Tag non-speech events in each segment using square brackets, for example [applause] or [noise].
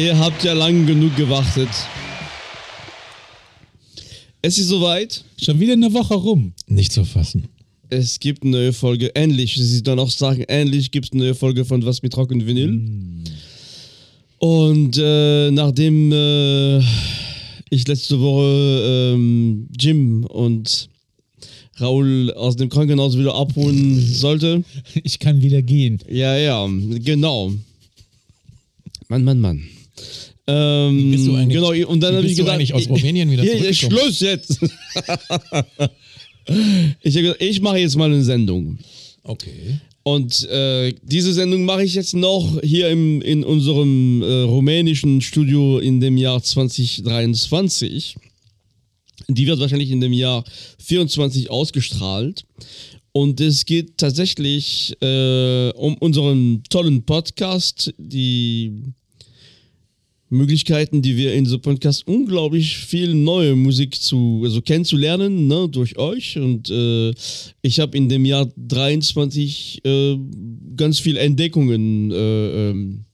Ihr habt ja lang genug gewartet. Es ist soweit. Schon wieder eine Woche rum. Nicht zu fassen. Es gibt eine neue Folge. Endlich. Sie dann auch sagen, endlich gibt es eine neue Folge von Was mit Rock und Vinyl. Mm. Und äh, nachdem äh, ich letzte Woche ähm, Jim und Raul aus dem Krankenhaus wieder abholen sollte. Ich kann wieder gehen. Ja, ja, genau. Mann, Mann, Mann. Ähm, Bist du eigentlich, genau, und dann habe ich gedacht, eigentlich aus Rumänien wieder hier? Schluss jetzt. [laughs] ich habe ich mache jetzt mal eine Sendung. Okay. Und äh, diese Sendung mache ich jetzt noch hier im, in unserem äh, rumänischen Studio in dem Jahr 2023. Die wird wahrscheinlich in dem Jahr 24 ausgestrahlt. Und es geht tatsächlich äh, um unseren tollen Podcast, die Möglichkeiten, die wir in so Podcast unglaublich viel neue Musik zu, also kennenzulernen, ne, durch euch. Und äh, ich habe in dem Jahr 23 äh, ganz viel Entdeckungen äh, ähm,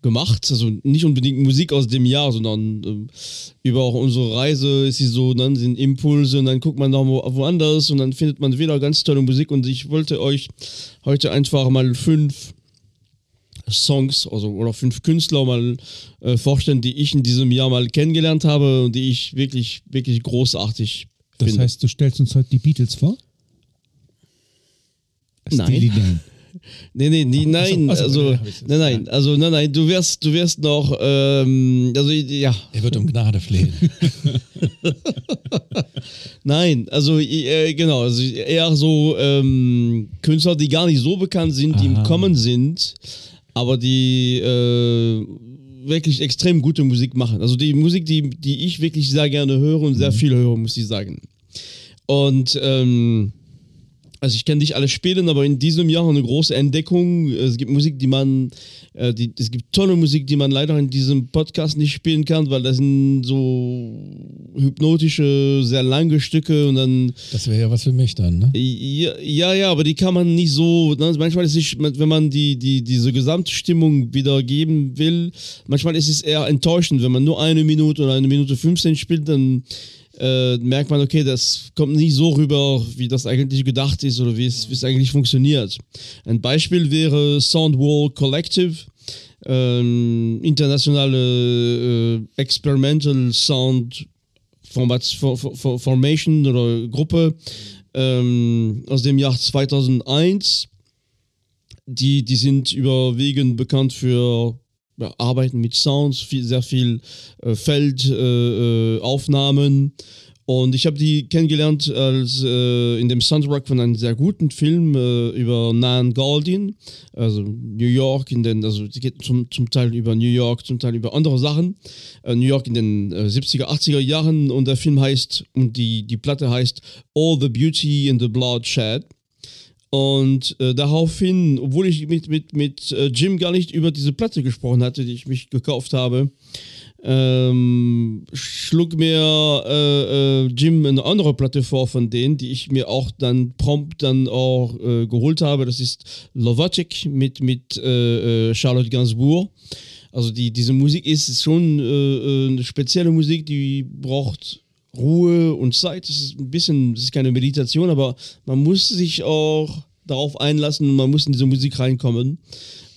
gemacht. Also nicht unbedingt Musik aus dem Jahr, sondern äh, über auch unsere Reise ist sie so, dann sind Impulse und dann guckt man noch wo- woanders und dann findet man wieder ganz tolle Musik. Und ich wollte euch heute einfach mal fünf Songs also, oder fünf Künstler mal äh, vorstellen, die ich in diesem Jahr mal kennengelernt habe und die ich wirklich, wirklich großartig Das finde. heißt, du stellst uns heute die Beatles vor? Nein. Steely Dan. [laughs] Nee, nee, nee nein, also, nein, nein, also, nein, nein, du wirst, du wirst noch, ähm, also, ja, Er wird um Gnade flehen. [laughs] nein, also, äh, genau, also eher so ähm, Künstler, die gar nicht so bekannt sind, die im. Kommen sind, aber die äh, wirklich extrem gute Musik machen. Also die Musik, die, die ich wirklich sehr gerne höre und sehr viel höre, muss ich sagen. Und ähm, also ich kann nicht alles spielen, aber in diesem Jahr eine große Entdeckung. Es gibt Musik, die man, äh, die, es gibt tolle Musik, die man leider in diesem Podcast nicht spielen kann, weil das sind so hypnotische, sehr lange Stücke und dann Das wäre ja was für mich dann, ne? ja, ja, ja, aber die kann man nicht so. Ne? Manchmal ist es, wenn man die, die, diese Gesamtstimmung wiedergeben will, manchmal ist es eher enttäuschend, wenn man nur eine Minute oder eine Minute 15 spielt, dann äh, merkt man, okay, das kommt nicht so rüber, wie das eigentlich gedacht ist oder wie es, eigentlich funktioniert. Ein Beispiel wäre Soundwall Collective. Ähm, internationale äh, Experimental Sound Format, For- For- For- Formation oder Gruppe ähm, aus dem Jahr 2001. Die, die sind überwiegend bekannt für Arbeiten mit Sounds, viel, sehr viel äh, Feldaufnahmen. Aufnahmen. und ich habe die kennengelernt als äh, in dem Soundtrack von einem sehr guten Film äh, über Nan Goldin, also New York in den, also es geht zum, zum Teil über New York, zum Teil über andere Sachen. Äh, New York in den äh, 70er, 80er Jahren und der Film heißt und die, die Platte heißt All the Beauty in the Bloodshed. Und äh, daraufhin, obwohl ich mit, mit, mit äh, Jim gar nicht über diese Platte gesprochen hatte, die ich mich gekauft habe, ähm, schlug mir äh, äh, Jim eine andere Platte vor von denen, die ich mir auch dann prompt dann auch äh, geholt habe. Das ist Lovatic mit, mit äh, äh, Charlotte Gainsbourg. Also die, diese Musik ist schon eine spezielle Musik, die braucht Ruhe und Zeit. Das ist ein bisschen, das ist keine Meditation, aber man muss sich auch darauf einlassen und man muss in diese Musik reinkommen.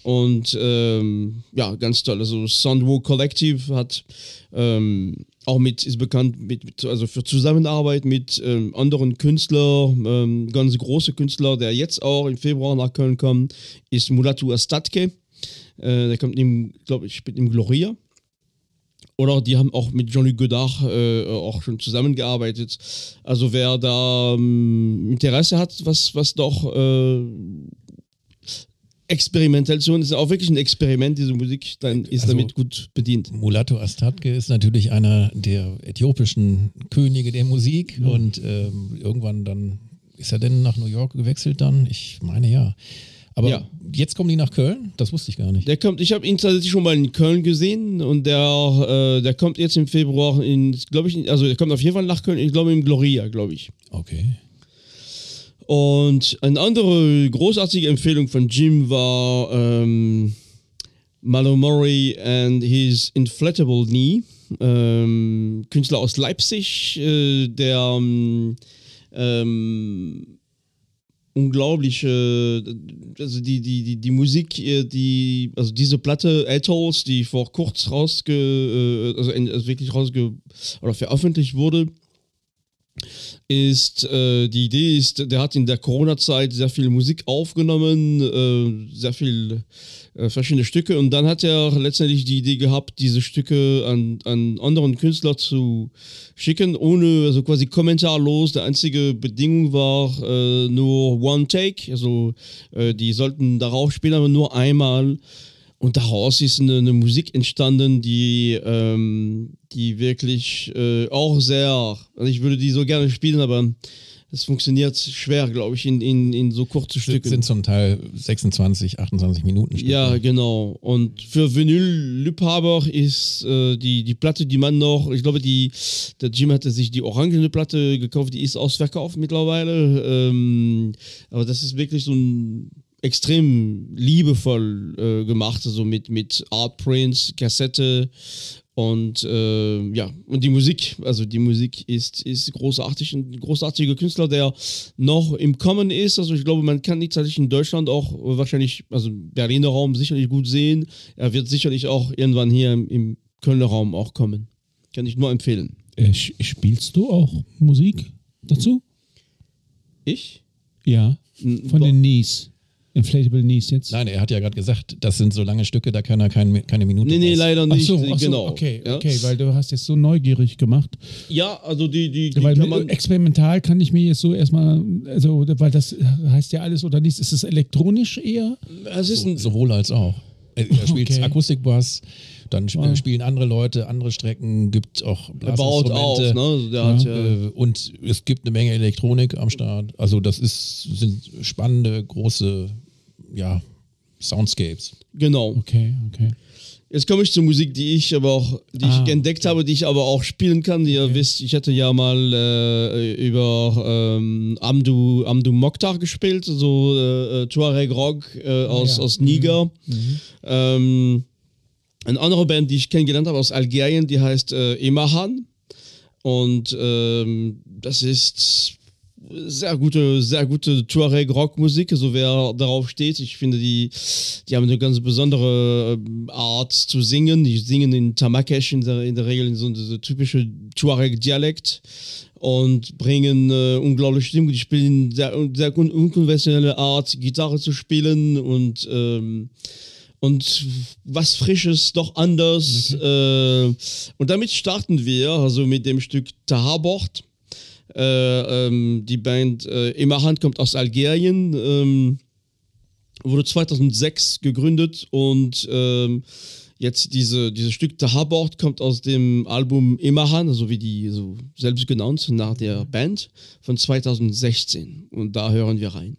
Und ähm, ja, ganz toll. Also Soundwalk Collective hat ähm, auch mit, ist bekannt mit, mit also für Zusammenarbeit mit ähm, anderen Künstlern, ähm, ganz große Künstler, der jetzt auch im Februar nach Köln kommt, ist Mulatu Astatke. Äh, der kommt glaube ich, spielt im Gloria. Oder die haben auch mit Jean-Luc Godard äh, auch schon zusammengearbeitet. Also wer da ähm, Interesse hat, was, was doch äh, Experimentation ist auch wirklich ein Experiment, diese Musik, dann ist Also- damit gut bedient. Mulatu Astatke ist natürlich einer der äthiopischen Könige der Musik und ähm, irgendwann dann ist er denn nach New York gewechselt dann? Ich meine ja. Aber Ja. jetzt kommen die nach Köln? Das wusste ich gar nicht. Der kommt, ich habe ihn tatsächlich schon mal in Köln gesehen und der, äh, der kommt jetzt im Februar in, glaube ich, also der kommt auf jeden Fall nach Köln, ich glaube im Gloria, glaube ich. Okay. Und eine andere großartige Empfehlung von Jim war ähm, Malo Murray and his Inflatable Knee. Ähm, Künstler aus Leipzig, äh, der ähm, ähm, unglaubliche, also die, die, die, die Musik, äh, die, also diese Platte Ethos, die vor kurz rausge, äh, also, in, also wirklich rausge, oder veröffentlicht wurde, ist, äh, die Idee ist, der hat in der Corona-Zeit sehr viel Musik aufgenommen, äh, sehr viel äh, verschiedene Stücke und dann hat er letztendlich die Idee gehabt, diese Stücke an, an anderen Künstler zu schicken, ohne, also quasi kommentarlos. Die einzige Bedingung war äh, nur One Take, also äh, die sollten darauf spielen, aber nur einmal. Und daraus ist eine, eine Musik entstanden, die, ähm, die wirklich äh, auch sehr, also ich würde die so gerne spielen, aber es funktioniert schwer, glaube ich, in, in, in so kurze Stücke. Sind zum Teil 26, 28 Minuten Stücke. Ja, genau. Und für Vinyl-Liebhaber ist äh, die, die Platte, die man noch, ich glaube, die, der Jim hatte sich die orangene Platte gekauft, die ist ausverkauft mittlerweile. Ähm, aber das ist wirklich so ein extrem liebevoll äh, gemacht, also mit, mit Artprints, Kassette und äh, ja, und die Musik, also die Musik ist, ist großartig, ein großartiger Künstler, der noch im Kommen ist. Also ich glaube, man kann ihn tatsächlich in Deutschland auch wahrscheinlich, also Berliner Raum sicherlich gut sehen. Er wird sicherlich auch irgendwann hier im, im Kölner Raum auch kommen. Kann ich nur empfehlen. Äh, spielst du auch Musik dazu? Ich? Ja. Von bo- den Knees. Inflatable Knees jetzt. Nein, er hat ja gerade gesagt, das sind so lange Stücke, da kann er kein, keine Minute Nee, nee, raus. leider Ach nicht. so, ach so, genau. okay, ja. okay, weil du hast jetzt so neugierig gemacht. ja, also die, die, die weil kann man. experimental kann ich mir jetzt so erstmal, also weil das heißt ja alles oder nichts. Ist es elektronisch eher? Es ist ein, Sowohl als auch. Er, [laughs] spielt Okay. Akustikbass, dann sp Wow. spielen andere Leute andere Strecken, gibt auch er baut auf, Blasinstrumente. ne? Also Der hat, ja, Äh, und es gibt eine Menge Elektronik am Start. Also das ist, sind spannende, große, ja, Soundscapes. genau. Okay, okay. Jetzt komme ich zur Musik, die ich aber auch, die Ah, ich entdeckt habe, die ich aber auch spielen kann. Ihr wisst, ich hatte ja mal äh, über ähm, Amdu, Amdu Mokhtar gespielt, so äh, äh, Tuareg Rock äh, aus, ja. aus Niger. Ähm, eine andere Band, die ich kennengelernt habe aus Algerien, die heißt äh, Emahan. Und ähm, das ist sehr gute, sehr gute Tuareg-Rockmusik, also wer darauf steht, ich finde, die, die haben eine ganz besondere ähm, Art zu singen. Die singen in Tamakesh in der, in der Regel in so diese typische Tuareg-Dialekt und bringen äh, unglaubliche Stimmung. Die spielen sehr, sehr un unkonventionelle Art, Gitarre zu spielen und ähm, und was Frisches, doch anders. Äh, und damit starten wir, also mit dem Stück Tahabort. Äh, ähm, die Band äh, Immerhand kommt aus Algerien, ähm, wurde 2006 gegründet und ähm, jetzt diese, dieses Stück Tahabort kommt aus dem Album Immerhan, also wie die so selbst genannt, nach der Band von 2016. Und da hören wir rein.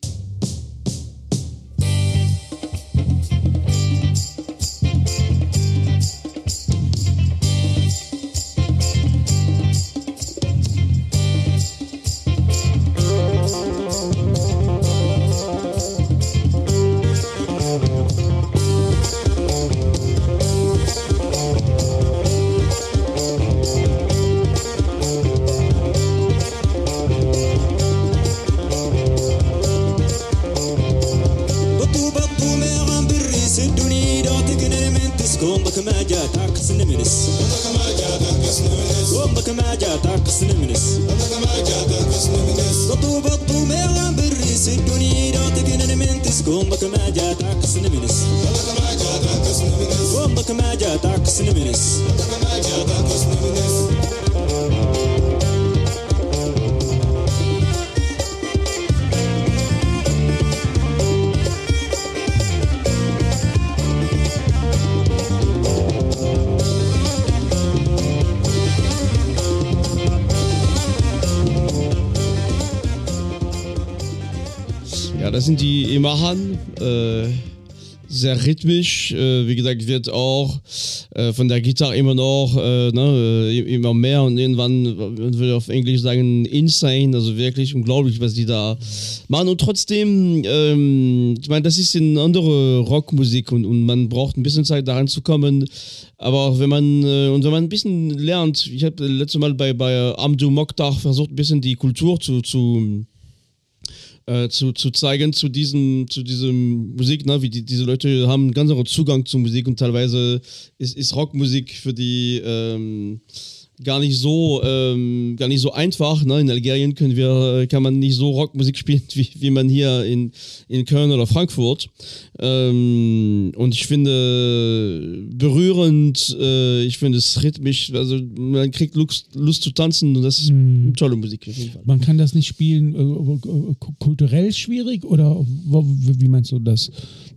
Das sind die Imahan. Äh, sehr rhythmisch. Äh, wie gesagt, wird auch äh, von der Gitarre immer noch, äh, ne, äh, immer mehr und irgendwann man würde auf Englisch sagen insane, also wirklich unglaublich, was die da machen. Und trotzdem, ähm, ich meine, das ist eine andere Rockmusik und, und man braucht ein bisschen Zeit daran zu kommen, aber auch wenn man äh, und wenn man ein bisschen lernt, ich habe letztes Mal bei bei Amdu Mokhtar versucht ein bisschen die Kultur zu zu äh, zu, zu zeigen zu diesem zu diesem Musik ne? wie die, diese Leute haben einen ganz anderen Zugang zu Musik und teilweise ist, ist Rockmusik für die ähm, gar nicht so ähm, gar nicht so einfach ne? in Algerien können wir äh, kann man nicht so Rockmusik [laughs] spielen wie, wie man hier in, in Köln oder Frankfurt ähm, und ich finde berührend äh, ich finde es rhythmisch also man kriegt Lust, Lust zu tanzen und das ist Mhm. tolle Musik. Man kann das nicht spielen, äh, äh, ku- kulturell schwierig oder wie meinst du das,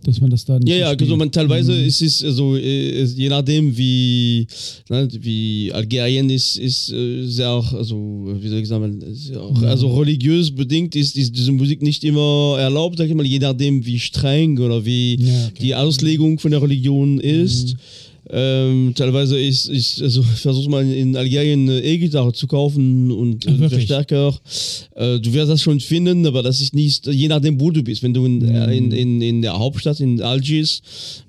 dass man das da nicht Ja, ja, so also man teilweise ist es also äh, je nachdem wie ne, wie Algerien ist ist äh, sehr also wie soll ich sagen sehr, auch, also religiös bedingt ist, ist diese Musik nicht immer erlaubt sag ich mal je nachdem wie streng oder wie Ja, okay. die Auslegung von der Religion ist ähm, teilweise ist, ist also versucht man in Algerien eine E-Gitarre zu kaufen und Ach, einen? Verstärker. Äh, du wirst das schon finden, aber das ist nicht, je nachdem, wo du bist. Wenn du in, äh, in, in, in der Hauptstadt, in Algiers,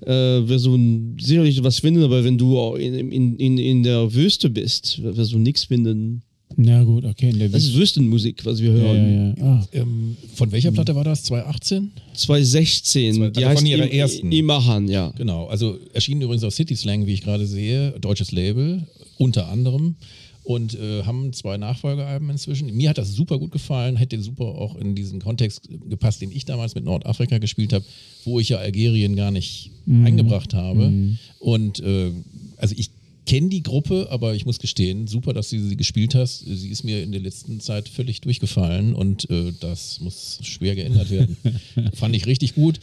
äh, wirst du sicherlich was finden, aber wenn du in, in, in der Wüste bist, wirst du nichts finden. Na gut, okay. In der Das ist Wüstenmusik, was wir ja, hören. ja, ja. Ah, Ähm, von welcher Platte war das? 2018? 2016, Zwei- die also von heißt ihrer Im- ersten. Imahan, ja. Genau, also erschienen übrigens auf City Slang, wie ich gerade sehe, deutsches Label, unter anderem. Und äh, haben zwei Nachfolgealben inzwischen. Mir hat das super gut gefallen, hätte super auch in diesen Kontext gepasst, den ich damals mit Nordafrika gespielt habe, wo ich ja Algerien gar nicht eingebracht habe. Und äh, also ich kenne die Gruppe, aber ich muss gestehen, super, dass du sie gespielt hast. Sie ist mir in der letzten Zeit völlig durchgefallen und äh, das muss schwer geändert werden. [laughs] Fand ich richtig gut.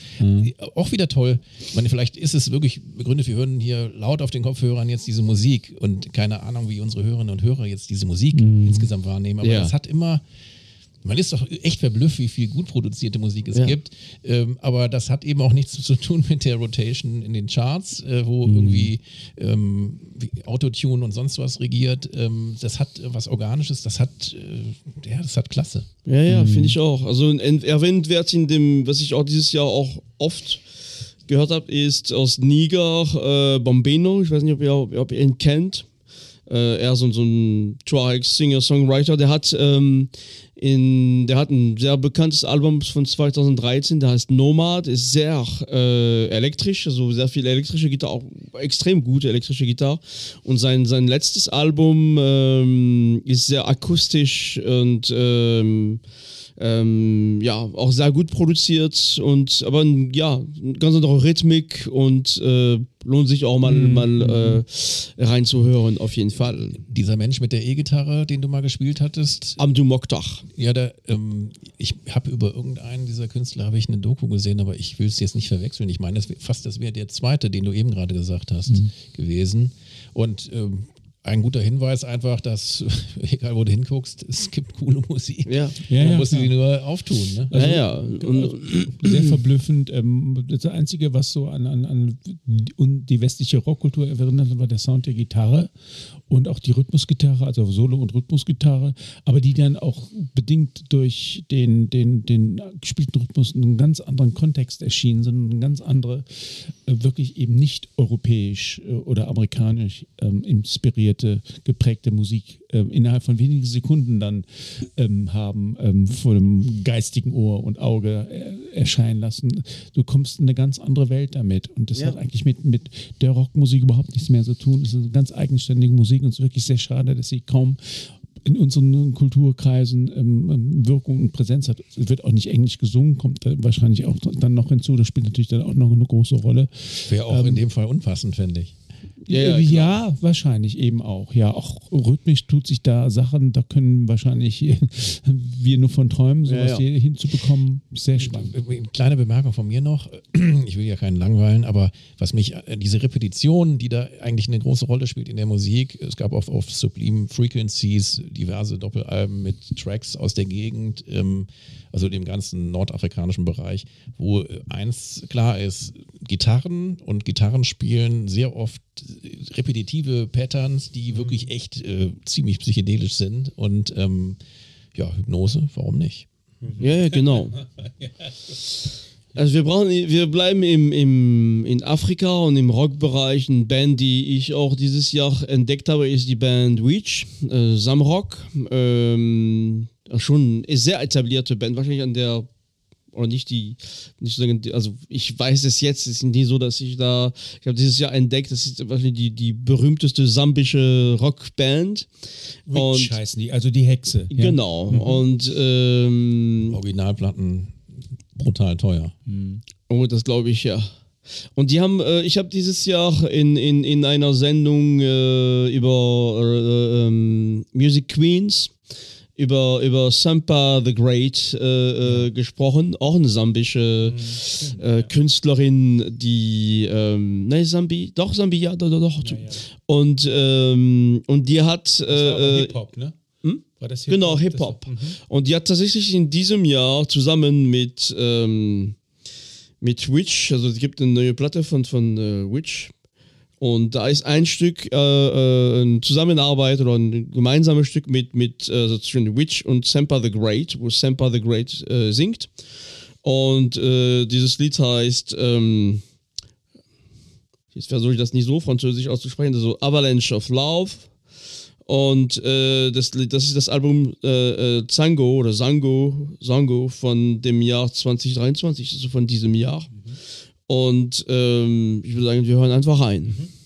Auch wieder toll. Ich meine, vielleicht ist es wirklich begründet, wir hören hier laut auf den Kopfhörern jetzt diese Musik und keine Ahnung, wie unsere Hörerinnen und Hörer jetzt diese Musik insgesamt wahrnehmen. Aber Ja. das hat immer man ist doch echt verblüfft, wie viel gut produzierte Musik es Ja. gibt. Ähm, aber das hat eben auch nichts [laughs] zu tun mit der Rotation in den Charts, äh, wo Mhm. irgendwie ähm, wie Autotune und sonst was regiert. Ähm, das hat was Organisches, das hat, äh, ja, das hat Klasse. Ja, ja, finde ich auch. Also ein erwähnt wird in dem, was ich auch dieses Jahr auch oft gehört habe, ist aus Niger äh, Bombeno. Ich weiß nicht, ob ihr, ob ihr ihn kennt. Äh, er ist so, so ein Tuareg Singer Songwriter. Der hat ähm, in, der hat ein sehr bekanntes Album von 2013. Der heißt Nomad. Ist sehr äh, elektrisch, also sehr viel elektrische Gitarre, auch extrem gute elektrische Gitarre. Und sein sein letztes Album ähm, ist sehr akustisch und ähm, ähm, ja, auch sehr gut produziert und aber ja, ganz andere Rhythmik und äh, lohnt sich auch mal, mal äh, reinzuhören, auf jeden Fall. Dieser Mensch mit der E-Gitarre, den du mal gespielt hattest, Amdu Mokhtar. ja, da, ähm, ich habe über irgendeinen dieser Künstler habe ich eine Doku gesehen, aber ich will es jetzt nicht verwechseln. Ich meine, fast das wäre der zweite, den du eben gerade gesagt hast, gewesen. Und ähm, ein guter Hinweis einfach, dass, [laughs] egal wo du hinguckst, es gibt coole Musik. Ja. Ja, Man ja, muss klar. sie nur auftun. Ne? ja, ja. Und, sehr verblüffend. Ähm, das Einzige, was so an, an, an die, westliche Rockkultur erinnert, war der Sound der Gitarre und auch die Rhythmusgitarre, also Solo- und Rhythmusgitarre, aber die dann auch bedingt durch den, den, den gespielten Rhythmus in einem ganz anderen Kontext erschienen sind, eine ganz andere, äh, wirklich eben nicht europäisch äh, oder amerikanisch ähm, inspirierte, geprägte Musik äh, innerhalb von wenigen Sekunden dann ähm, haben ähm, vor dem geistigen Ohr und Auge äh, erscheinen lassen. Du kommst in eine ganz andere Welt damit und das Ja. hat eigentlich mit, mit der Rockmusik überhaupt nichts mehr zu tun. Es ist eine ganz eigenständige Musik und es ist wirklich sehr schade, dass sie kaum in unseren Kulturkreisen ähm, ähm, Wirkung und Präsenz hat. Es wird auch nicht englisch gesungen, kommt wahrscheinlich auch dann noch hinzu. Das spielt natürlich dann auch noch eine große Rolle. Wäre auch in dem Fall unpassend, finde ich. Ja, ja, Äh, ja, wahrscheinlich eben auch. Ja, auch rhythmisch tut sich da Sachen, da können wahrscheinlich [laughs] wir nur von träumen, sowas Ja, ja. hier hinzubekommen. Sehr spannend. Eine kleine Bemerkung von mir noch. [clears throat] Ich will ja keinen langweilen, aber was mich, äh, diese Repetition, die da eigentlich eine große Rolle spielt in der Musik, es gab auch auf Sublime Frequencies diverse Doppelalben mit Tracks aus der Gegend, ähm, also dem ganzen nordafrikanischen Bereich, wo äh, eins klar ist, Gitarren und Gitarrenspielen sehr oft repetitive Patterns, die wirklich echt äh, ziemlich psychedelisch sind. Und ähm, ja, Hypnose, warum nicht? Ja, ja, genau. [laughs] Also wir brauchen, wir bleiben im, im, in Afrika und im Rockbereich. Eine Band, die ich auch dieses Jahr entdeckt habe, ist die Band Weech, äh, Samrock. Ähm, schon eine sehr etablierte Band, wahrscheinlich an der oder nicht die, nicht also ich weiß es jetzt, es ist nie so, dass ich da, ich habe dieses Jahr entdeckt, das ist wahrscheinlich die, die berühmteste sambische Rockband. Witch heißen die, also die Hexe. ja. Genau. Und ähm, Originalplatten brutal teuer. Oh, das glaube ich ja. Und die haben, äh, ich habe dieses Jahr in, in, in einer Sendung äh, über äh, ähm, Music Queens, über, über Sampa the Great äh, äh, gesprochen, auch eine sambische äh, Künstlerin, die, ähm, nein, Sambi, doch, Sambi, ja, doch, doch, doch. Und, ähm, und die hat, äh, Hip-Hop, ne? War das Genau, Hip-Hop. mhm. Und die hat tatsächlich in diesem Jahr zusammen mit, ähm, mit Witch, also es gibt eine neue Platte von, von äh, Witch. Und da ist ein Stück, äh, äh, eine Zusammenarbeit oder ein gemeinsames Stück mit, mit äh, also zwischen Witch und Sampa the Great, wo Sampa the Great äh, singt. Und äh, dieses Lied heißt, ähm, jetzt versuche ich das nicht so französisch auszusprechen, also Avalanche of Love. Und äh, das, das ist das Album äh, äh, Zango oder Sango, Sango von dem Jahr 2023, also von diesem Jahr. Und ähm, ich würde sagen, wir hören einfach rein. Yeah,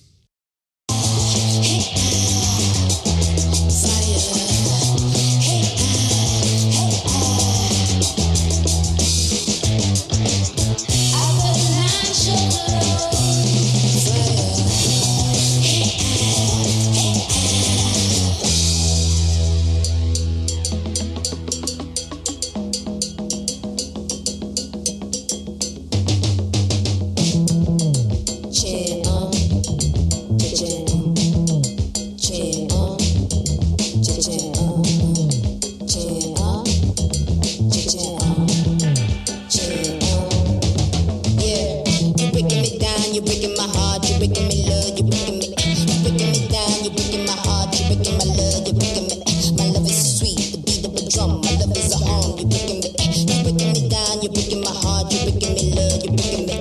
you breaking my heart, you breaking me love, you breaking me.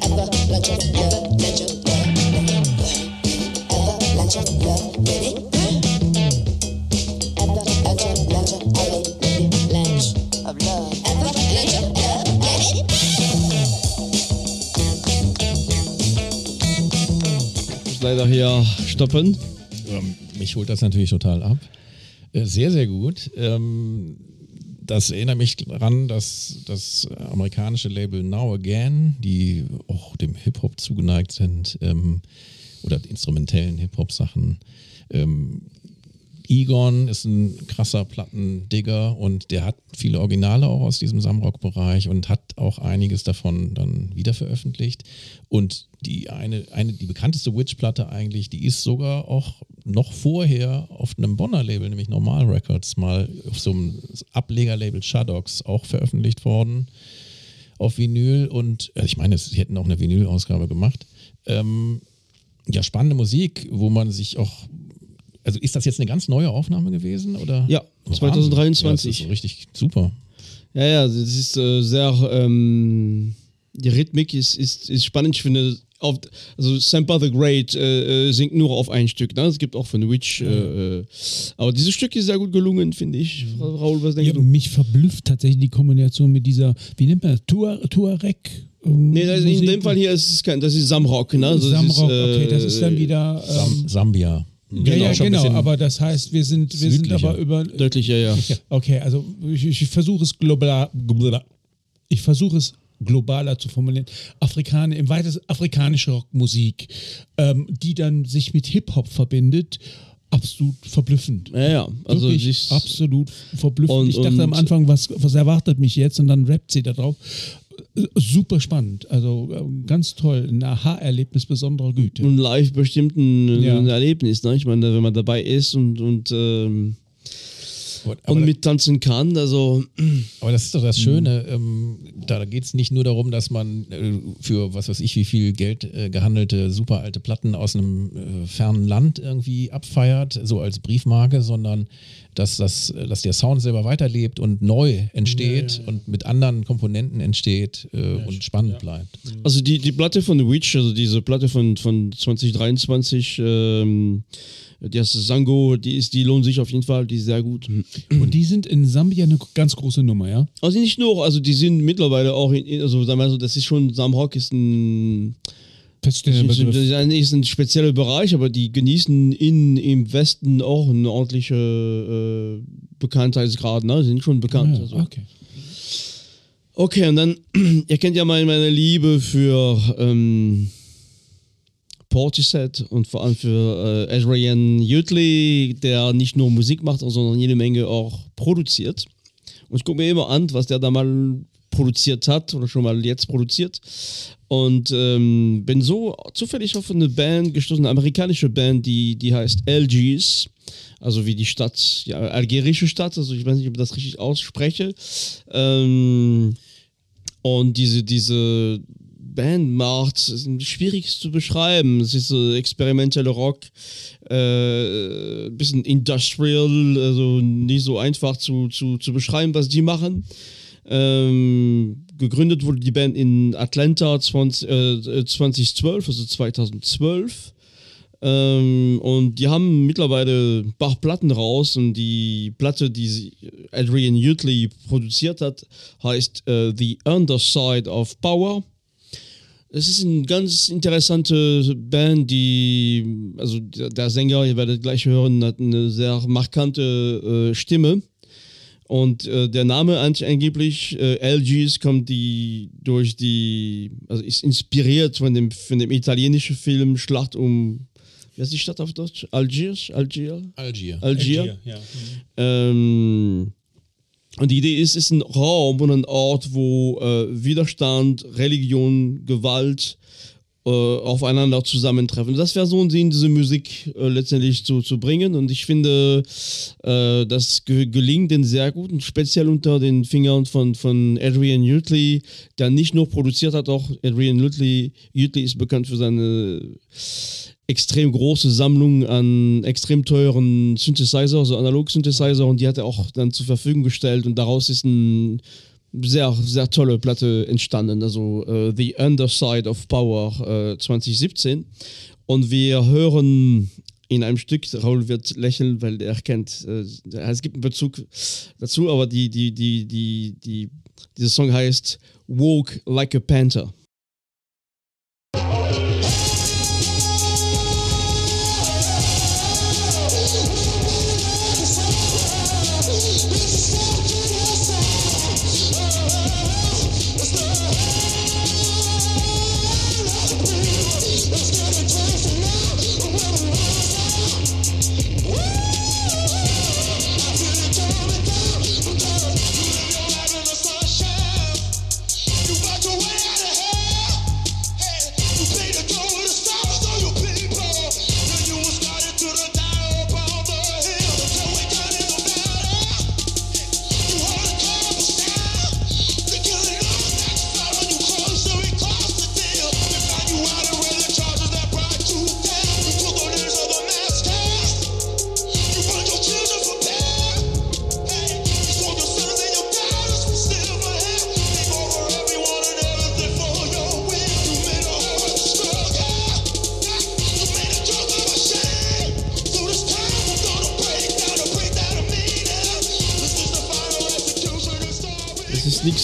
Ever lunch of love, lunch of love, ever lunch of love, ready? Ever lunch of lunch of ready, lunch of love, ever lunch of love, ready? Ich muss leider hier stoppen. Ähm, mich holt das natürlich total ab. Äh, Sehr, sehr gut. Ähm, das erinnert mich daran, dass das amerikanische Label Now Again, die auch dem Hip-Hop zugeneigt sind, ähm, oder instrumentellen Hip-Hop-Sachen, ähm, Egon ist ein krasser Plattendigger und der hat viele Originale auch aus diesem Samrock-Bereich und hat auch einiges davon dann wieder veröffentlicht. Und die eine, eine die bekannteste Witch-Platte eigentlich, die ist sogar auch noch vorher auf einem Bonner Label, nämlich Normal Records, mal auf so einem Ablegerlabel Shadows auch veröffentlicht worden auf Vinyl und äh, ich meine, sie hätten auch eine Vinyl-Ausgabe gemacht. Ähm, ja, spannende Musik, wo man sich auch also ist das jetzt eine ganz neue Aufnahme gewesen? Oder? Ja, Wahnsinn. 2023. Ja, das ist so richtig super. Ja, ja, das ist äh, sehr, ähm, die Rhythmik ist, ist, ist spannend. Ich finde, auf, also Sampa the Great äh, äh, singt nur auf ein Stück. Ne? Es gibt auch von Witch. Äh, äh, aber dieses Stück ist sehr gut gelungen, finde ich. Raoul, was denkst Ja, du? mich verblüfft tatsächlich die Kombination mit dieser, wie nennt man das, Tuar Tuareg? ähm, Nee, das, in dem Fall hier ist es kein, das ist Samrock. Ne? Also Samrock, ist, äh, okay, das ist dann wieder. Sam Ähm, Sambia. Ja, ja, genau, aber das heißt, wir sind, wir sind aber über. Deutlich, ja, ja. Okay, also ich, ich versuche es global, ich versuche es globaler zu formulieren. Afrikaner, im weitesten afrikanische Rockmusik, ähm, die dann sich mit Hip-Hop verbindet, absolut verblüffend. Ja, ja. Also Wirklich absolut verblüffend. Und- ich dachte am Anfang, was, was erwartet mich jetzt? Und dann rappt sie da drauf. Super spannend. Also äh, ganz toll. Ein Aha-Erlebnis besonderer Güte. und live bestimmt ein, Ja. ein Erlebnis. Ne? Ich meine, wenn man dabei ist und, und ähm, Aber- aber- und mittanzen kann. Also [clears throat] Aber das ist doch das Schöne. Ähm, da geht es nicht nur darum, dass man äh, für was weiß ich, wie viel Geld äh, gehandelte super alte Platten aus einem äh, fernen Land irgendwie abfeiert, so als Briefmarke, sondern dass, das, dass der Sound selber weiterlebt und neu entsteht und mit anderen Komponenten entsteht und spannend bleibt. Also die, die Platte von The Witch, also diese Platte von, von 2023, ähm, die heißt Sango, die ist, die lohnt sich auf jeden Fall, die ist sehr gut. Und die sind in Sambia eine ganz große Nummer, ja? Also nicht nur, also die sind mittlerweile auch, in, also sagen wir so, das ist schon, Sam Rock ist ein, Feststehender ist, Begriff. ein- ist ein spezieller Bereich, aber die genießen in, im Westen auch einen ordentlichen äh, Bekanntheitsgrad, ne? sind schon bekannt. Ja, also. okay. Okay, und dann, [clears throat] ihr kennt ja meine, meine Liebe für ähm, Portishead und vor allem für äh, Adrian Utley, der nicht nur Musik macht, sondern jede Menge auch produziert. Und ich gucke mir immer an, was der da mal produziert hat oder schon mal jetzt produziert. Und ähm, bin so zufällig auf eine Band gestoßen, eine amerikanische Band, die, die heißt LGs. Also wie die Stadt, ja, algerische Stadt, also ich weiß nicht, ob ich das richtig ausspreche. Ähm, und diese, diese Band macht, schwierig zu beschreiben. Es ist so experimenteller Rock, äh, bisschen industrial, also nicht so einfach zu, zu, zu beschreiben, was die machen. Ähm, gegründet wurde die Band in Atlanta 20, äh, 2012, also 2012. Ähm, und die haben mittlerweile ein paar Platten raus und die Platte, die Adrian Utley produziert hat, heißt äh, The Underside of Power. Es ist eine ganz interessante Band, die, also der, Sänger, ihr werdet gleich hören, hat eine sehr markante äh, Stimme. Und äh, der Name an- angeblich, äh, LGs, kommt die durch die, also ist inspiriert von dem, von dem italienischen Film Schlacht um, wie heißt die Stadt auf Deutsch? Algiers? Algier? Algier. Algier. ja. Ähm, und die Idee ist, es ist ein Raum und ein Ort, wo äh, Widerstand, Religion, Gewalt äh, aufeinander zusammentreffen. Das wäre so ein Sinn, diese Musik äh, letztendlich zu, zu bringen. Und ich finde, äh, das ge gelingt den sehr gut und speziell unter den Fingern von, von Adrian Utley, der nicht nur produziert hat, auch Adrian Utley ist bekannt für seine extrem große Sammlung an extrem teuren Synthesizer, also Analog-Synthesizer und die hat er auch dann zur Verfügung gestellt und daraus ist eine sehr, sehr tolle Platte entstanden, also äh, The Underside of Power äh, 2017 und wir hören in einem Stück, Raul wird lächeln, weil er kennt, äh, es gibt einen Bezug dazu, aber die, die, die, die, die, dieser Song heißt Walk Like a Panther.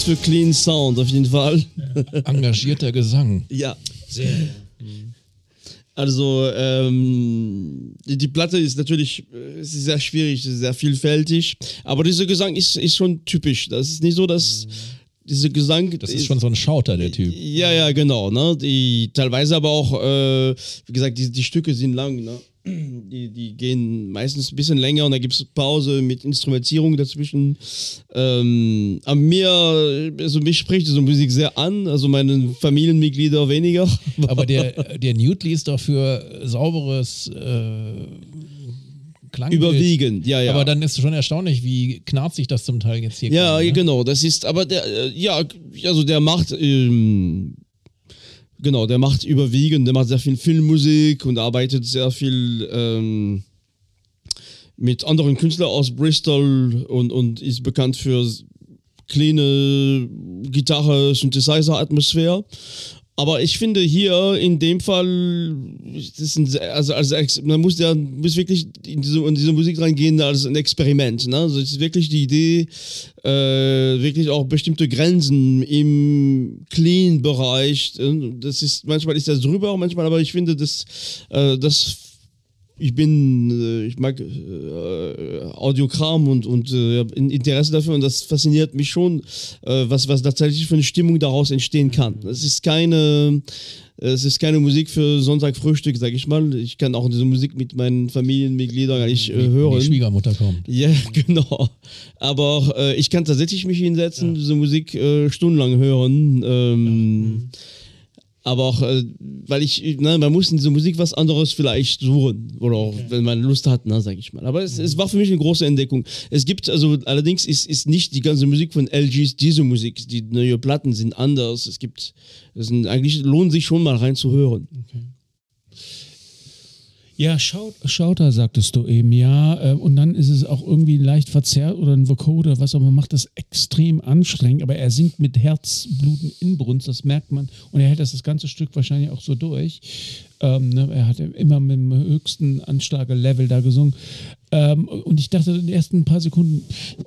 Ist für Clean Sound, auf jeden Fall. [laughs] Engagierter Gesang. Ja. Sehr. Also, ähm, die, die Platte ist natürlich äh, ist sehr schwierig, sehr vielfältig, aber dieser Gesang ist, ist schon typisch. Das ist nicht so, dass dieser Gesang. Das ist schon so ein Schauter, der Typ. Ja, ja, genau. Ne? Die, teilweise aber auch, äh, wie gesagt, die, die Stücke sind lang. Ne? Die, die gehen meistens ein bisschen länger und da gibt es Pause mit Instrumentierung dazwischen. Ähm, aber mir, also mich spricht diese Musik sehr an, also meine Familienmitglieder weniger. [laughs] Aber der, der Newtley ist doch für sauberes äh, Klang. Überwiegend, ja, ja. Aber dann ist schon erstaunlich, wie knarzig das zum Teil jetzt hier Ja, klang, ne? genau, das ist, aber der, äh, ja, also der macht, ähm, genau, der macht überwiegend, der macht sehr viel Filmmusik und arbeitet sehr viel ähm, mit anderen Künstlern aus Bristol und, und ist bekannt für kleine Gitarre, Synthesizer-Atmosphäre. Aber ich finde hier in dem Fall, das ein, also, also man muss ja muss wirklich in diese, in diese Musik reingehen als ein Experiment. Ne? Also es ist wirklich die Idee, äh, wirklich auch bestimmte Grenzen im Clean-Bereich. äh, Das ist manchmal ist das drüber, manchmal, aber ich finde, das, äh, das ich bin, äh, ich mag äh, Audiokram und, und äh, Interesse dafür und das fasziniert mich schon, äh, was, was tatsächlich für eine Stimmung daraus entstehen kann. Es ist keine, es ist keine Musik für Sonntagfrühstück, sag ich mal. Ich kann auch diese Musik mit meinen Familienmitgliedern gar nicht äh, hören. die Schwiegermutter kommt. Ja, [laughs] genau. Aber äh, ich kann tatsächlich mich hinsetzen, diese Musik äh, stundenlang hören. Ähm, Aber auch, äh, weil ich, ne, man muss in dieser Musik was anderes vielleicht suchen. Oder auch, wenn man Lust hat, ne, sag ich mal. Aber es, es war für mich eine große Entdeckung. Es gibt, also allerdings ist, ist nicht die ganze Musik von LGs diese Musik. Die neue Platten sind anders. Es gibt, es sind, eigentlich lohnt sich schon mal reinzuhören. Ja, Schaut, Schauter sagtest du eben, ja. äh, Und dann ist es auch irgendwie leicht verzerrt oder ein Vocoder, was auch immer, macht das extrem anstrengend. Aber er singt mit Herzbluten Inbrunst, das merkt man. Und er hält das das ganze Stück wahrscheinlich auch so durch. Ähm, ne, er hat immer mit dem höchsten Anschlagelevel da gesungen. Ähm, und ich dachte in den ersten paar Sekunden,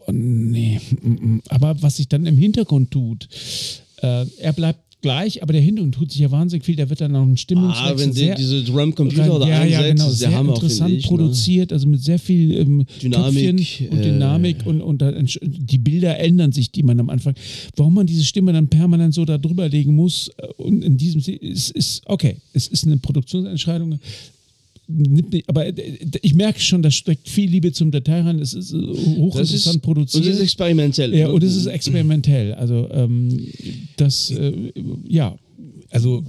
oh, nee. mm, mm. Aber was sich dann im Hintergrund tut, äh, er bleibt gleich, aber der Hintergrund tut sich ja wahnsinnig viel. Der wird dann auch ein Stimmungswechsel. Ah, wenn sehr- diese Drum-Computer da ja, ja, einsetzt, genau. Sehr Hammer, interessant ich, ne? produziert, also mit sehr viel ähm, Dynamik, Töpfchen und äh, Dynamik und, und entsch- die Bilder ändern sich, die man am Anfang. Warum man diese Stimme dann permanent so da drüber legen muss äh, und in diesem Se- ist, ist okay, es ist eine Produktionsentscheidung. Nicht- Aber äh, ich merke schon, da steckt viel Liebe zum Detail rein. Es ist äh, ist, hochinteressant und produziert. das ist experimentell. ja, und es ist experimentell. Also ähm, das, äh, ja, Also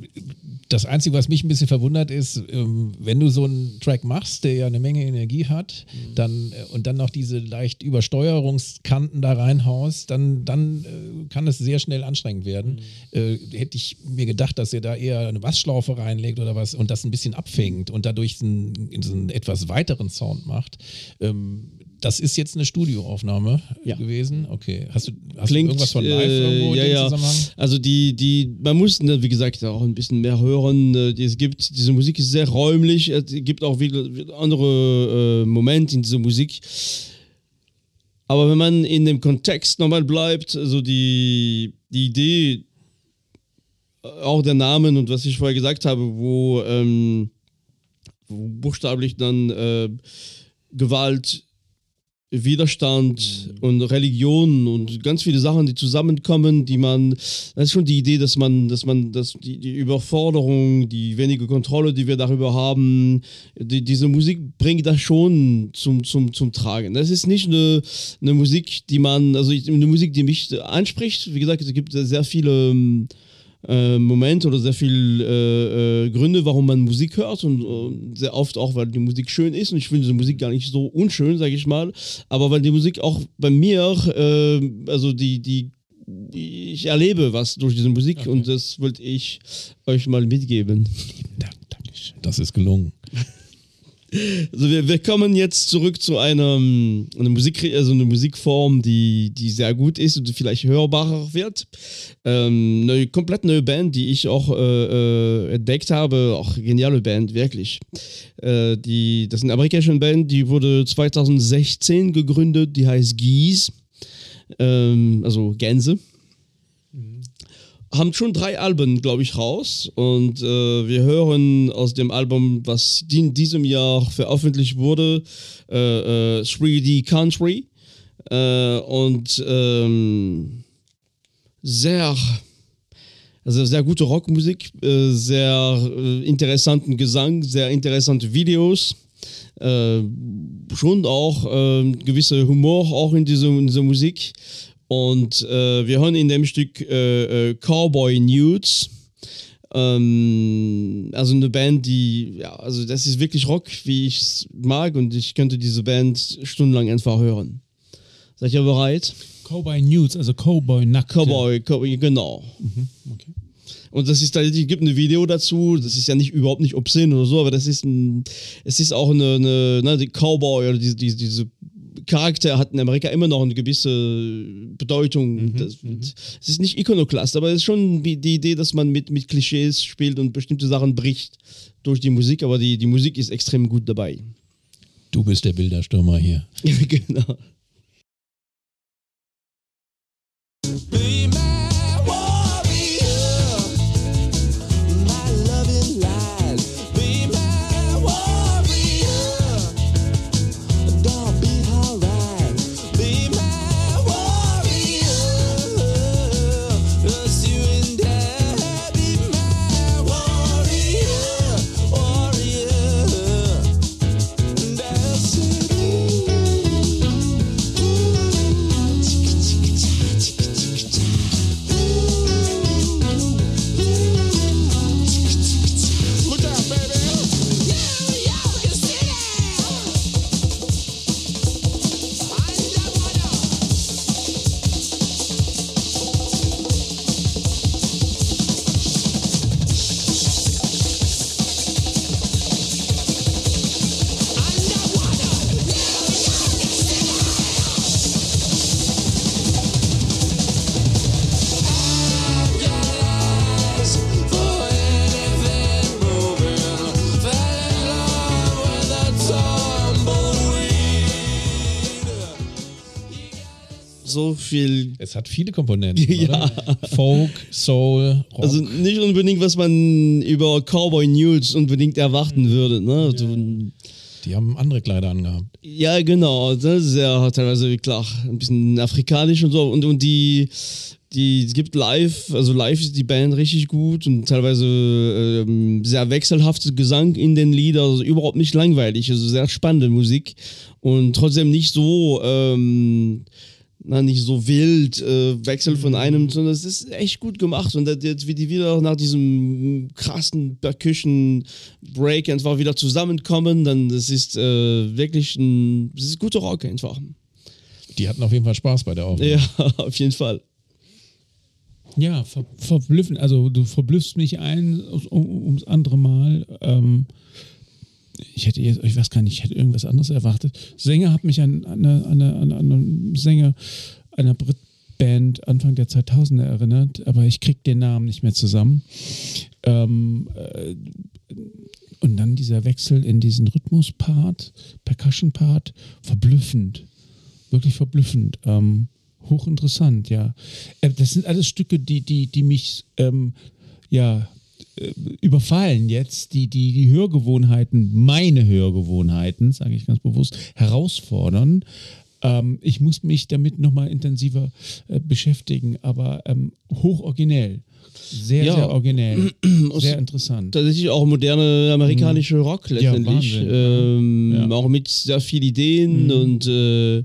das Einzige, was mich ein bisschen verwundert ist, ähm, wenn du so einen Track machst, der ja eine Menge Energie hat, dann äh, und dann noch diese leicht Übersteuerungskanten da reinhaust, dann, dann äh, kann es sehr schnell anstrengend werden. Äh, hätte ich mir gedacht, dass er da eher eine Bassschlaufe reinlegt oder was und das ein bisschen abfängt und dadurch einen, einen etwas weiteren Sound macht. Ähm, das ist jetzt eine Studioaufnahme Ja. gewesen. Okay. Hast du, hast Klingt, du irgendwas von live äh, irgendwo ja, ja. Zusammenhang? Also die, die, man muss, ne, wie gesagt, auch ein bisschen mehr hören. Die- Es gibt, diese Musik ist sehr räumlich. Es gibt auch wieder, andere äh, Momente in dieser Musik. Aber wenn man in dem Kontext nochmal bleibt, also die, die Idee, äh, auch der Namen und was ich vorher gesagt habe, wo, ähm, wo buchstäblich dann äh, Gewalt, Widerstand und Religion und ganz viele Sachen, die zusammenkommen, die man, das ist schon die Idee, dass man, dass man, dass die, die Überforderung, die wenige Kontrolle, die wir darüber haben, die, diese Musik bringt das schon zum, zum, zum Tragen. Das ist nicht eine, eine Musik, die man, also eine Musik, die mich anspricht. Wie gesagt, es gibt sehr viele ähm, äh, Momente oder sehr viele äh, äh, Gründe, warum man Musik hört und äh, sehr oft auch, weil die Musik schön ist und ich finde diese Musik gar nicht so unschön, sage ich mal, aber weil die Musik auch bei mir, äh, also die, die, ich erlebe was durch diese Musik und das wollte ich euch mal mitgeben. Dank, Dankeschön. Das ist gelungen. Also wir, wir kommen jetzt zurück zu einer, ähm, einer Musik, also eine Musikform, die, die sehr gut ist und vielleicht hörbarer wird. Ähm, eine komplett neue Band, die ich auch äh, äh, entdeckt habe, auch geniale Band, wirklich. Äh, die, das ist eine amerikanische Band, die wurde 2016 gegründet, die heißt Geese, ähm, also Gänse haben schon drei Alben, glaube ich, raus. Und äh, wir hören aus dem Album, was in diesem Jahr veröffentlicht wurde, äh, äh, 3D Country. Äh, und ähm, sehr, also sehr gute Rockmusik, äh, sehr äh, interessanten Gesang, sehr interessante Videos. Schon auch äh, gewisser Humor auch in dieser, in dieser Musik. Und äh, wir hören in dem Stück äh, äh, Cowboy Nudes. Ähm, also eine Band, die, ja, also das ist wirklich Rock, wie ich es mag und ich könnte diese Band stundenlang einfach hören. Seid ihr bereit? Cowboy News, also Cowboy Nackt. Cowboy, Cowboy genau. Okay. Und das ist da, es gibt ein Video dazu, das ist ja nicht überhaupt nicht obszön oder so, aber das ist ein, es ist auch eine, eine ne, die Cowboy oder diese, diese, diese Charakter hat in Amerika immer noch eine gewisse Bedeutung. das, es ist nicht Ikonoclast, aber es ist schon die, die Idee, dass man mit, mit Klischees spielt und bestimmte Sachen bricht durch die Musik, aber die, die Musik ist extrem gut dabei. Du bist der Bilderstürmer hier. [laughs] genau. Viel Es hat viele Komponenten. [laughs] Ja. Oder? Folk, Soul, Rock. Also nicht unbedingt, was man über Cowboy News unbedingt erwarten würde. Ne? Du, die haben andere Kleider angehabt. ja, genau. Das ist ja teilweise klar ein bisschen afrikanisch und so. Und, und die, die es gibt live, also live ist die Band richtig gut und teilweise ähm, sehr wechselhaftes Gesang in den Liedern, also überhaupt nicht langweilig, also sehr spannende Musik und trotzdem nicht so. Ähm, na, nicht so wild, äh, Wechsel von einem, sondern es ist echt gut gemacht. Und jetzt, wie die wieder nach diesem krassen Percussion Break einfach wieder zusammenkommen, dann das ist äh, wirklich ein, das ist guter Rock einfach. Die hatten auf jeden Fall Spaß bei der Aufnahme. Ja, [laughs] auf jeden Fall. Ja, ver verblüffend. Also du verblüffst mich ein um, ums andere Mal. Ähm, ich hätte jetzt, ich weiß gar nicht, ich hätte irgendwas anderes erwartet. Sänger hat mich an, an, an, an einen Sänger einer Brit-Band Anfang der 2000er erinnert, aber ich krieg den Namen nicht mehr zusammen. Ähm, äh, und dann dieser Wechsel in diesen Rhythmus-Part, Percussion-Part, verblüffend. Wirklich verblüffend. Ähm, hochinteressant, ja. Äh, das sind alles Stücke, die, die, die mich ähm, ja überfallen jetzt, die, die die Hörgewohnheiten, meine Hörgewohnheiten, sage ich ganz bewusst, herausfordern. Ähm, ich muss mich damit nochmal intensiver äh, beschäftigen, aber ähm, hochoriginell. Sehr, Ja. sehr originell. [clears throat] sehr interessant. Tatsächlich auch moderne amerikanische Rock letztendlich. Wahnsinn. ähm, Ja. Auch mit sehr vielen Ideen und äh,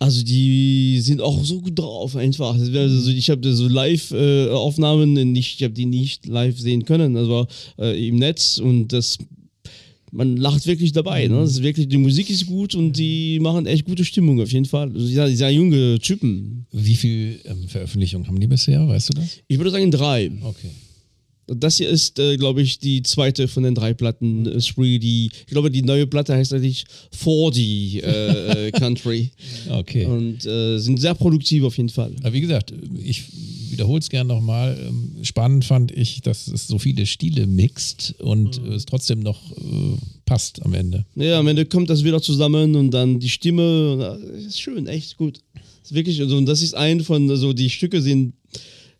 also die sind auch so gut drauf einfach. Also ich habe so Live-Aufnahmen, ich habe die nicht live sehen können, also äh, im Netz und das man lacht wirklich dabei. Ne? Das ist wirklich, die Musik ist gut und die machen echt gute Stimmung auf jeden Fall. Also sehr, sehr junge Typen. Wie viel ähm, Veröffentlichungen haben die bisher? Weißt du das? Ich würde sagen drei. Okay. Das hier ist, äh, glaube ich, die zweite von den drei Platten. Äh, Spree, die, ich glaube, die neue Platte heißt eigentlich 40 äh, äh, [laughs] Country. Okay. Und äh, sind sehr produktiv auf jeden Fall. Aber wie gesagt, ich wiederhole es gerne nochmal. Ähm, Spannend fand ich, dass es so viele Stile mixt und Mhm. es trotzdem noch äh, passt am Ende. Ja, am Ende kommt das wieder zusammen und dann die Stimme. Ist schön, echt gut. Ist wirklich, also, und das ist ein von, also die Stücke sind,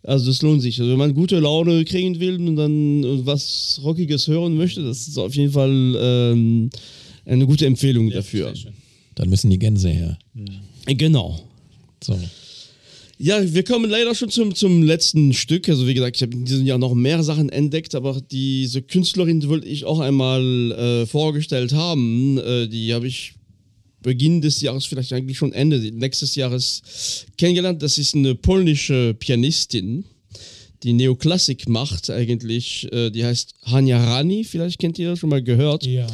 also das lohnt sich. Also wenn man gute Laune kriegen will und dann äh, was Rockiges hören möchte, das ist auf jeden Fall ähm, eine gute Empfehlung dafür. Dann müssen die Gänse her. Genau. So. Ja, wir kommen leider schon zum, zum letzten Stück. Also wie gesagt, ich habe in diesem Jahr noch mehr Sachen entdeckt, aber diese Künstlerin wollte ich auch einmal äh, vorgestellt haben. Äh, die habe ich Beginn des Jahres, vielleicht eigentlich schon Ende nächstes Jahres kennengelernt. Das ist eine polnische Pianistin, die Neoklassik macht eigentlich. Äh, die heißt Hanya Rani, vielleicht kennt ihr schon mal gehört. Ja.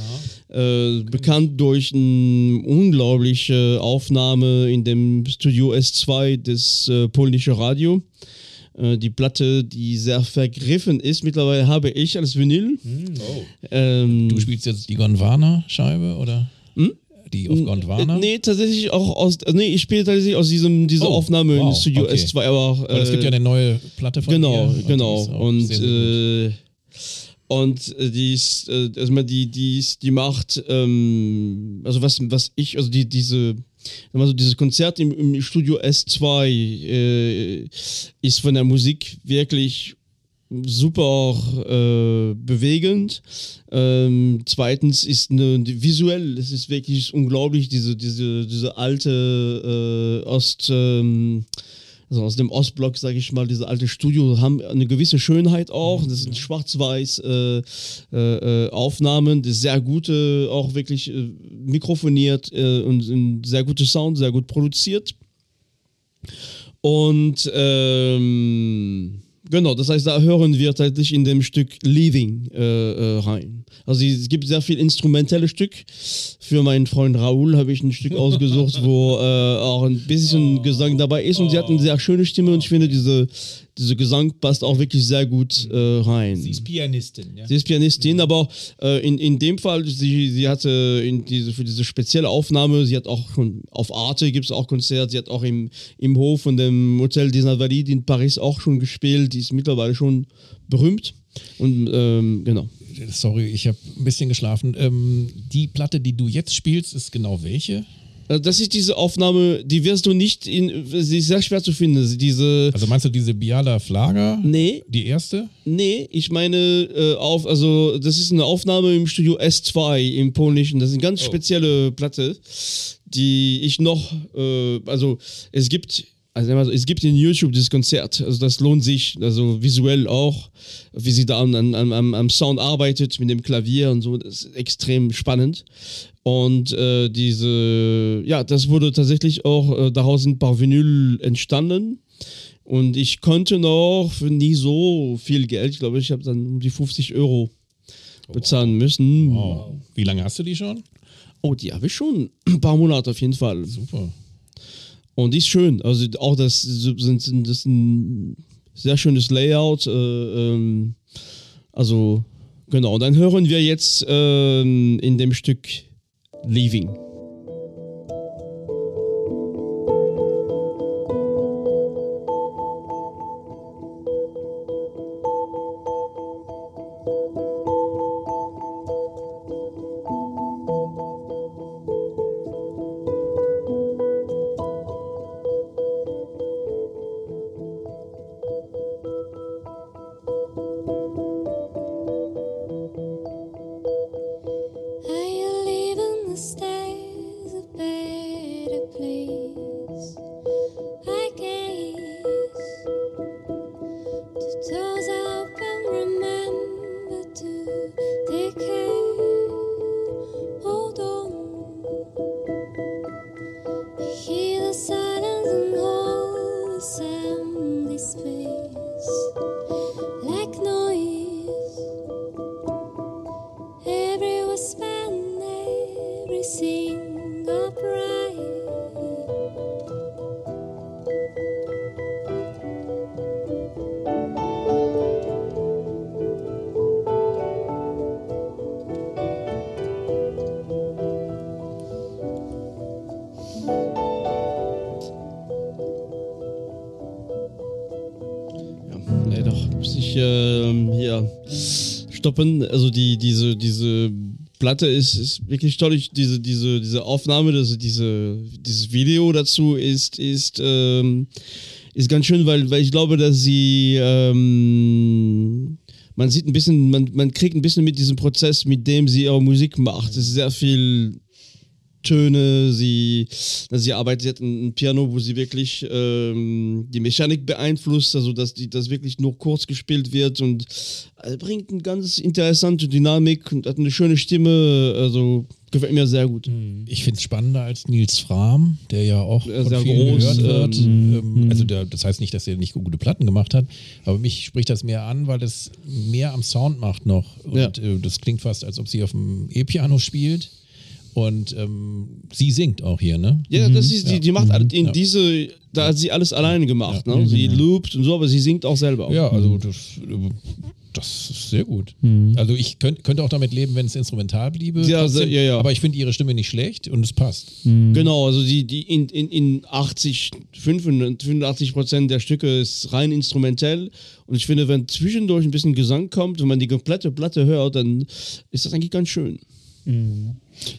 Äh, bekannt durch eine unglaubliche Aufnahme in dem Studio S2 des äh, polnischen Radio. Äh, die Platte, die sehr vergriffen ist, mittlerweile habe ich als Vinyl. Ähm, Du spielst jetzt die Gondwana-Scheibe oder? Die auf Gondwana? Nee, tatsächlich auch aus. Also nee, ich spiele tatsächlich aus diesem, dieser Oh, Aufnahme wow, in Studio okay. S2, aber. Weil es gibt ja eine neue Platte von Genau, ihr. genau. Und, sehr, sehr gut. äh, und äh, die ist, äh, also die, die ist, die macht, ähm, also was, was ich, also die, diese, also dieses Konzert im, im Studio S2 äh, ist von der Musik wirklich super äh, bewegend. Ähm, zweitens ist eine, visuell, es ist wirklich unglaublich, diese, diese, diese alte äh, Ost, ähm, also aus dem Ostblock, sage ich mal, diese alte Studio haben eine gewisse Schönheit auch. Das sind schwarz-weiß äh, äh, äh, Aufnahmen, sehr gute, auch wirklich äh, mikrofoniert und sehr guter Sound, sehr gut produziert. Und ähm, genau, das heißt, da hören wir tatsächlich in dem Stück Leaving äh, äh, rein. Also es gibt sehr viel instrumentelle Stück. Für meinen Freund Raoul habe ich ein Stück [laughs] ausgesucht, wo äh, auch ein bisschen Gesang dabei ist. Und sie hat eine sehr schöne Stimme und ich finde, diese, diese Gesang passt auch wirklich sehr gut äh, rein. Sie ist Pianistin, ja. Sie ist Pianistin, aber äh, in, in dem Fall, sie, sie hatte in diese, für diese spezielle Aufnahme, sie hat auch schon auf Arte gibt es auch Konzert, sie hat auch im, im Hof von dem Hotel des Invalides in Paris auch schon gespielt, die ist mittlerweile schon berühmt. Und ähm, genau. Sorry, ich habe ein bisschen geschlafen. Ähm, die Platte, die du jetzt spielst, ist genau welche? Äh, Das ist diese Aufnahme, die wirst du nicht in, sie ist sehr schwer zu finden. Diese, Also meinst du diese Biala Flager? nee, Die erste? Nee, ich meine äh, auf, also das ist eine Aufnahme im Studio S2 im Polnischen. Das ist eine ganz spezielle Platte, die ich noch, äh, also es gibt, also sagen wir so, es gibt in YouTube dieses Konzert, also das lohnt sich, also visuell auch, wie sie da an, am, am Sound arbeitet mit dem Klavier und so, das ist extrem spannend. Und äh, diese, ja, das wurde tatsächlich auch, äh, daraus sind ein paar Vinyl entstanden. Und ich konnte noch für nie so viel Geld, ich glaube, ich habe dann um die 50 Euro bezahlen müssen. Oh. Wie lange hast du die schon? Oh, die habe ich schon [clears throat] ein paar Monate auf jeden Fall. Super. Und die ist schön. Also auch das sind, das ist ein sehr schönes Layout. Äh, ähm, also genau. Und dann hören wir jetzt ähm, in dem Stück Leaving. Stoppen. Also die, diese, diese Platte ist, ist wirklich toll. Ich, diese, diese, diese Aufnahme, also diese, dieses Video dazu ist, ist, ähm, ist ganz schön, weil, weil ich glaube, dass sie ähm, man sieht ein bisschen, man, man kriegt ein bisschen mit diesem Prozess, mit dem sie ihre Musik macht. Es ist sehr viel Töne, sie, also sie arbeitet ein, Piano, wo sie wirklich ähm, die Mechanik beeinflusst, also dass die, das wirklich nur kurz gespielt wird und äh, bringt eine ganz interessante Dynamik und hat eine schöne Stimme, also gefällt mir sehr gut. Ich finde es spannender als Nils Fram, der ja auch sehr groß, gehört wird. ähm, Ähm, also der, das heißt nicht, dass er nicht gute Platten gemacht hat, aber mich spricht das mehr an, weil es mehr am Sound macht noch. Und Ja. äh, das klingt fast, als ob sie auf dem E-Piano spielt. Und ähm, sie singt auch hier, ne? Ja, das ist, die, die macht alle- in diese, da hat sie alles alleine gemacht. Ne? Sie loopt und so, aber sie singt auch selber. Ja, also das, äh, das ist sehr gut. Also ich könnt, könnte auch damit leben, wenn es instrumental bliebe. Ja, trotzdem, ja, ja. Aber ich finde ihre Stimme nicht schlecht und es passt. Genau, also die, die in, in, in 80, 85 Prozent der Stücke ist rein instrumentell. Und ich finde, wenn zwischendurch ein bisschen Gesang kommt, wenn man die komplette Platte hört, dann ist das eigentlich ganz schön.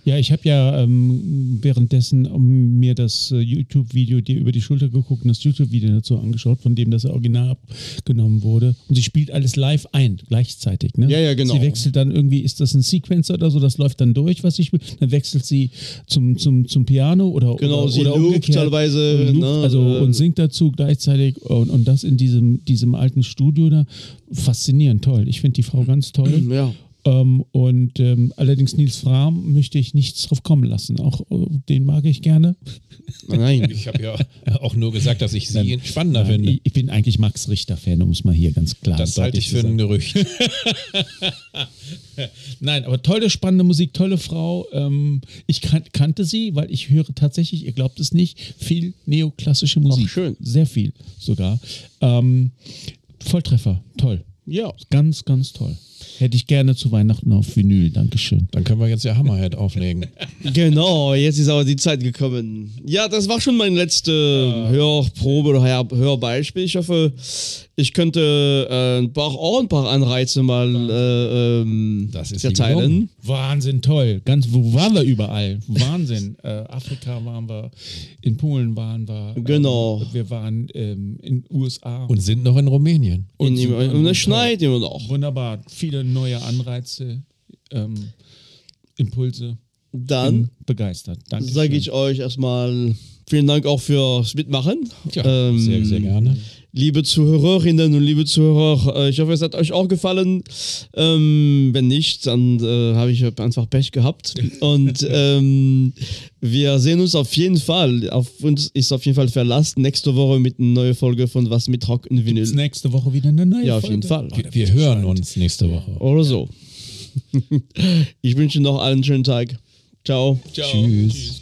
Ja, ich habe ja ähm, währenddessen um, mir das äh, YouTube-Video dir über die Schulter geguckt und das YouTube-Video dazu angeschaut, von dem das Original abgenommen wurde. Und sie spielt alles live ein, gleichzeitig. Ne? Ja, ja, genau. Sie wechselt dann irgendwie, ist das ein Sequencer oder so, das läuft dann durch, was sie spielt. Dann wechselt sie zum, zum, zum Piano oder Genau, oder, sie oder loopt teilweise, Und loopt, ne, also äh, und singt dazu gleichzeitig und, und das in diesem, diesem alten Studio da. Faszinierend, toll. Ich finde die Frau ganz toll. Ja. Ähm, und ähm, allerdings Nils Fram möchte ich nichts drauf kommen lassen. Auch äh, den mag ich gerne. Nein. Ich habe ja auch nur gesagt, dass ich sie spannender Nein, finde. ich, bin eigentlich Max Richter-Fan, um es mal hier ganz klar Das und halte ich für ein sagen. Gerücht. [laughs] Nein, aber tolle, spannende Musik, tolle Frau. Ähm, ich kan kannte sie, weil ich höre tatsächlich, ihr glaubt es nicht, viel neoklassische Musik. schön. Sehr viel sogar. Ähm, Volltreffer, toll. Ja. Ganz, ganz toll. Hätte ich gerne zu Weihnachten auf Vinyl. Dankeschön. Dann können wir jetzt ja Hammerhead auflegen. [laughs] Genau, jetzt ist aber die Zeit gekommen. Ja, das war schon mein letzte Hörprobe oder Hör Hörbeispiel. Ich hoffe, ich könnte äh, ein paar, auch ein paar Anreize mal äh, ähm, Das ist verteilen. Wahnsinn, toll. Ganz, wo waren wir überall? Wahnsinn. [laughs] äh, Afrika waren wir, in Polen waren wir. Ähm, Genau. Wir waren ähm, in USA. Und sind noch in Rumänien. Und, und, und es schneit immer noch. Wunderbar. Viele neue Anreize, ähm, Impulse. Dann begeistert. Danke. sage ich euch erstmal vielen Dank auch fürs Mitmachen. Ja, Ähm, sehr, sehr gerne. Liebe Zuhörerinnen und liebe Zuhörer, äh, ich hoffe, es hat euch auch gefallen. Ähm, wenn nicht, dann äh, habe ich einfach Pech gehabt. Und [laughs] ähm, wir sehen uns auf jeden Fall. Auf uns ist auf jeden Fall Verlass nächste Woche mit einer neuen Folge von Was mit Rock und Vinyl. Bis nächste Woche wieder eine neue Ja, auf Folge. jeden Fall. Wir, wir hören uns nächste Woche. Oder so. [laughs] ich wünsche noch allen einen schönen Tag. Ciao. Tschüss.